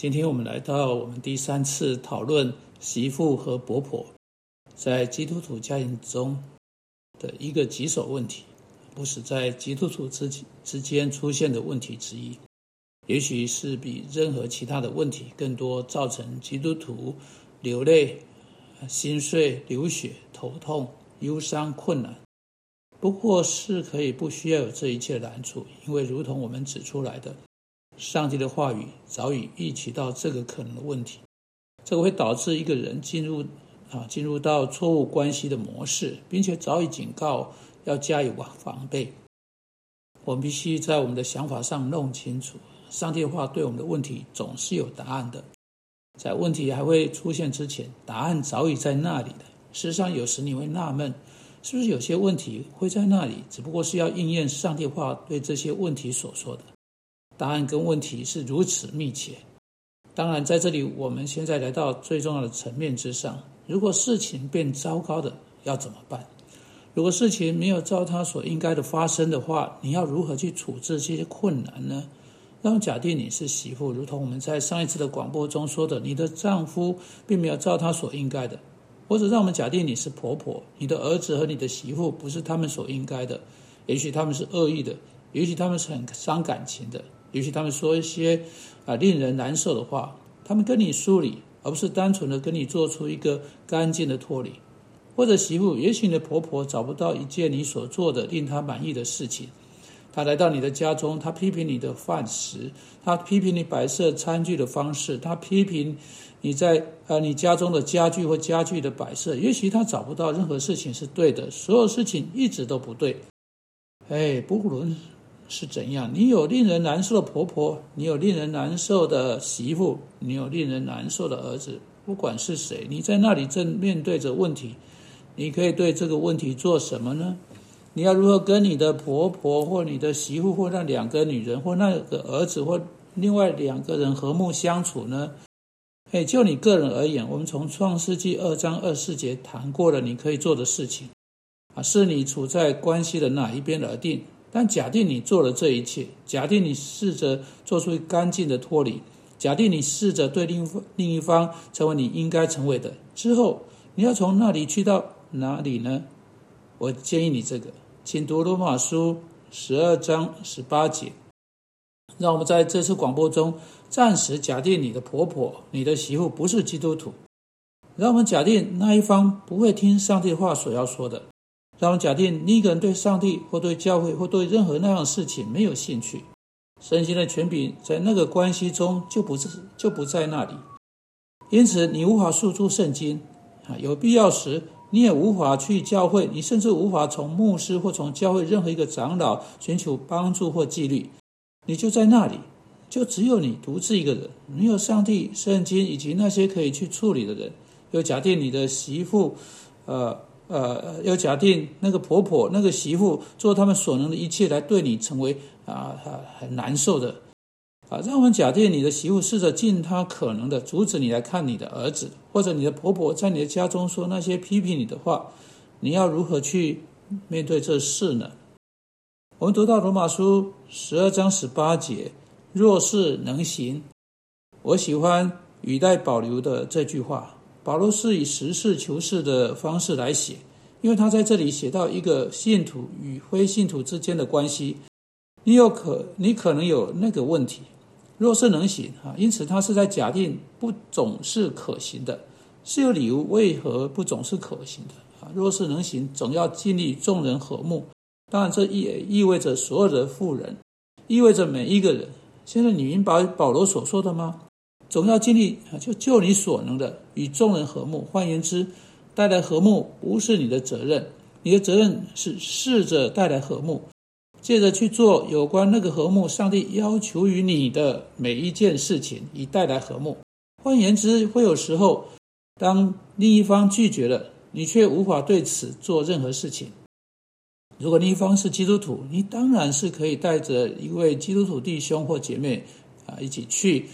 今天我们来到我们第三次讨论媳妇和婆婆在基督徒家庭中的一个棘手问题，不是在基督徒之之间出现的问题之一，也许是比任何其他的问题更多造成基督徒流泪、心碎、流血、头痛、忧伤、困难。不过是可以不需要有这一切难处，因为如同我们指出来的。上帝的话语早已预期到这个可能的问题，这个会导致一个人进入啊进入到错误关系的模式，并且早已警告要加以防防备。我们必须在我们的想法上弄清楚，上帝的话对我们的问题总是有答案的，在问题还会出现之前，答案早已在那里的。事实上，有时你会纳闷，是不是有些问题会在那里，只不过是要应验上帝话对这些问题所说的。答案跟问题是如此密切。当然，在这里，我们现在来到最重要的层面之上。如果事情变糟糕的，要怎么办？如果事情没有照他所应该的发生的话，你要如何去处置这些困难呢？让假定你是媳妇，如同我们在上一次的广播中说的，你的丈夫并没有照他所应该的；或者让我们假定你是婆婆，你的儿子和你的媳妇不是他们所应该的，也许他们是恶意的，也许他们是很伤感情的。也许他们说一些啊令人难受的话，他们跟你梳理，而不是单纯的跟你做出一个干净的脱离。或者媳妇，也许你的婆婆找不到一件你所做的令她满意的事情，她来到你的家中，她批评你的饭食，她批评你摆设餐具的方式，她批评你在呃你家中的家具或家具的摆设。也许她找不到任何事情是对的，所有事情一直都不对。哎，不论。是怎样？你有令人难受的婆婆，你有令人难受的媳妇，你有令人难受的儿子。不管是谁，你在那里正面对着问题，你可以对这个问题做什么呢？你要如何跟你的婆婆或你的媳妇或那两个女人或那个儿子或另外两个人和睦相处呢？哎，就你个人而言，我们从创世纪二章二四节谈过了，你可以做的事情啊，是你处在关系的哪一边而定。但假定你做了这一切，假定你试着做出干净的脱离，假定你试着对另另一方成为你应该成为的之后，你要从那里去到哪里呢？我建议你这个，请读罗马书十二章十八节。让我们在这次广播中暂时假定你的婆婆、你的媳妇不是基督徒，让我们假定那一方不会听上帝话所要说的。让我们假定你一个人对上帝或对教会或对任何那样的事情没有兴趣，圣经的权柄在那个关系中就不是就不在那里，因此你无法诉诸圣经啊，有必要时你也无法去教会，你甚至无法从牧师或从教会任何一个长老寻求帮助或纪律，你就在那里，就只有你独自一个人，没有上帝、圣经以及那些可以去处理的人。又假定你的媳妇，呃。呃，要假定那个婆婆、那个媳妇做他们所能的一切来对你成为啊很难受的啊，让我们假定你的媳妇试着尽她可能的阻止你来看你的儿子，或者你的婆婆在你的家中说那些批评你的话，你要如何去面对这事呢？我们读到罗马书十二章十八节，若是能行，我喜欢语带保留的这句话。保罗是以实事求是的方式来写，因为他在这里写到一个信徒与非信徒之间的关系。你有可，你可能有那个问题。若是能行啊，因此他是在假定不总是可行的，是有理由为何不总是可行的啊？若是能行，总要尽力众人和睦。当然，这也意味着所有的富人，意味着每一个人。现在你明白保罗所说的吗？总要尽力啊，就就你所能的与众人和睦。换言之，带来和睦不是你的责任，你的责任是试着带来和睦，借着去做有关那个和睦，上帝要求于你的每一件事情，以带来和睦。换言之，会有时候，当另一方拒绝了，你却无法对此做任何事情。如果另一方是基督徒，你当然是可以带着一位基督徒弟兄或姐妹啊一起去。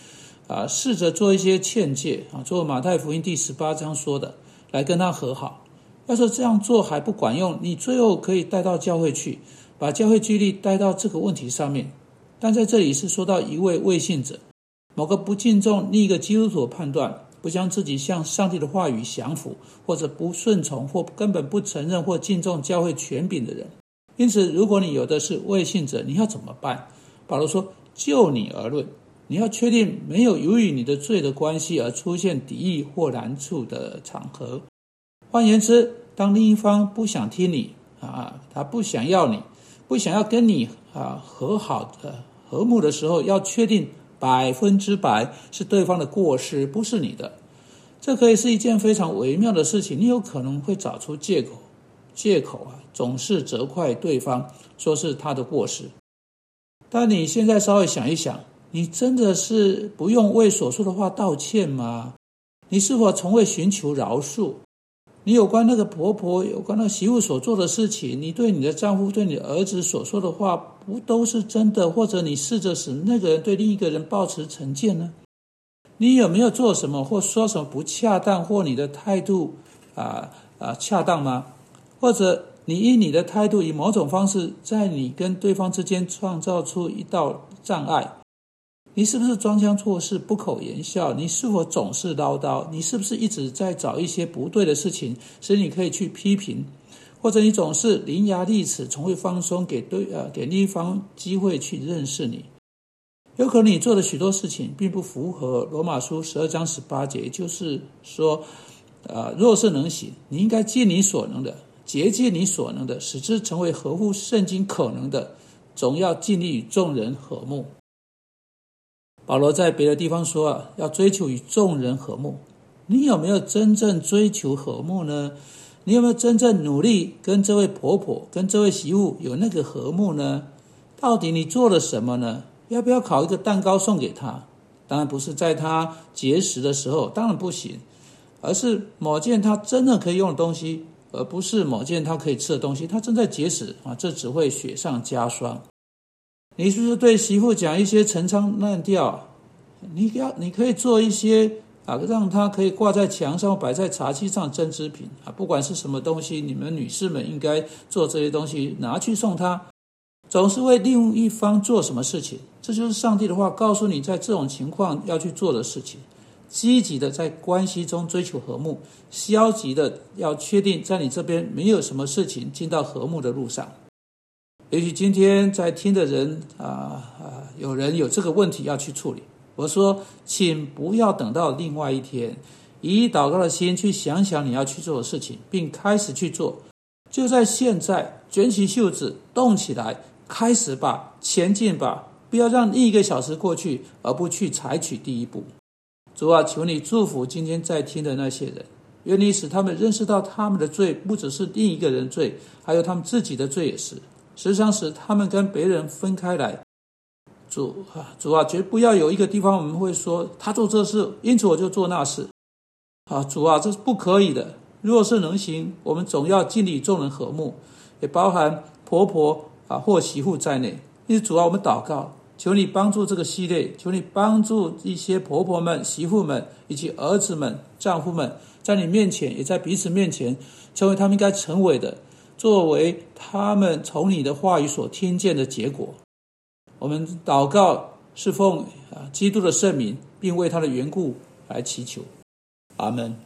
啊，试着做一些劝诫啊，做马太福音第十八章说的，来跟他和好。要是这样做还不管用，你最后可以带到教会去，把教会纪律带到这个问题上面。但在这里是说到一位未信者，某个不敬重另一个基督徒判断，不将自己向上帝的话语降服，或者不顺从，或根本不承认或敬重教会权柄的人。因此，如果你有的是未信者，你要怎么办？保罗说：“就你而论，你要确定没有由于你的罪的关系而出现敌意或难处的场合。换言之，当另一方不想听你啊，他不想要你，不想要跟你啊和好的和睦的时候，要确定百分之百是对方的过失，不是你的。这可以是一件非常微妙的事情。你有可能会找出借口，借口啊，总是责怪对方，说是他的过失。但你现在稍微想一想，你真的是不用为所说的话道歉吗？你是否从未寻求饶恕？你有关那个婆婆、有关那媳妇所做的事情，你对你的丈夫、对你儿子所说的话，不都是真的？或者你试着使那个人对另一个人保持成见呢？你有没有做什么或说什么不恰当，或你的态度啊啊恰当吗？或者你以你的态度以某种方式在你跟对方之间创造出一道障碍？你是不是装腔作势、不口言笑？你是否总是唠叨？你是不是一直在找一些不对的事情，使你可以去批评？或者你总是伶牙俐齿，从未放松，给对呃给另一方机会去认识你？有可能你做的许多事情并不符合罗马书十二章十八节，也就是说，呃，若是能行，你应该尽你所能的，竭尽你所能的，使之成为合乎圣经可能的，总要尽力与众人和睦。保罗在别的地方说啊，要追求与众人和睦。你有没有真正追求和睦呢？你有没有真正努力跟这位婆婆、跟这位媳妇有那个和睦呢？到底你做了什么呢？要不要烤一个蛋糕送给她？当然不是在她节食的时候，当然不行，而是某件她真的可以用的东西，而不是某件她可以吃的东西。她正在节食啊，这只会雪上加霜。你是不是对媳妇讲一些陈腔滥调？你要，你可以做一些啊，让她可以挂在墙上、摆在茶几上针织品啊，不管是什么东西，你们女士们应该做这些东西，拿去送她。总是为另一方做什么事情，这就是上帝的话告诉你，在这种情况要去做的事情。积极的在关系中追求和睦，消极的要确定在你这边没有什么事情进到和睦的路上。也许今天在听的人啊啊，有人有这个问题要去处理。我说，请不要等到另外一天，以祷告的心去想想你要去做的事情，并开始去做。就在现在，卷起袖子，动起来，开始吧，前进吧！不要让另一个小时过去而不去采取第一步。主啊，求你祝福今天在听的那些人，愿你使他们认识到他们的罪不只是另一个人罪，还有他们自己的罪也是。时常使他们跟别人分开来，主啊，主啊，绝不要有一个地方我们会说他做这事，因此我就做那事。啊，主啊，这是不可以的。若是能行，我们总要尽力众人和睦，也包含婆婆啊或媳妇在内。因此，主啊，我们祷告，求你帮助这个系列，求你帮助一些婆婆们、媳妇们以及儿子们、丈夫们，在你面前，也在彼此面前，成为他们应该成为的。作为他们从你的话语所听见的结果，我们祷告是奉啊基督的圣名，并为他的缘故来祈求，阿门。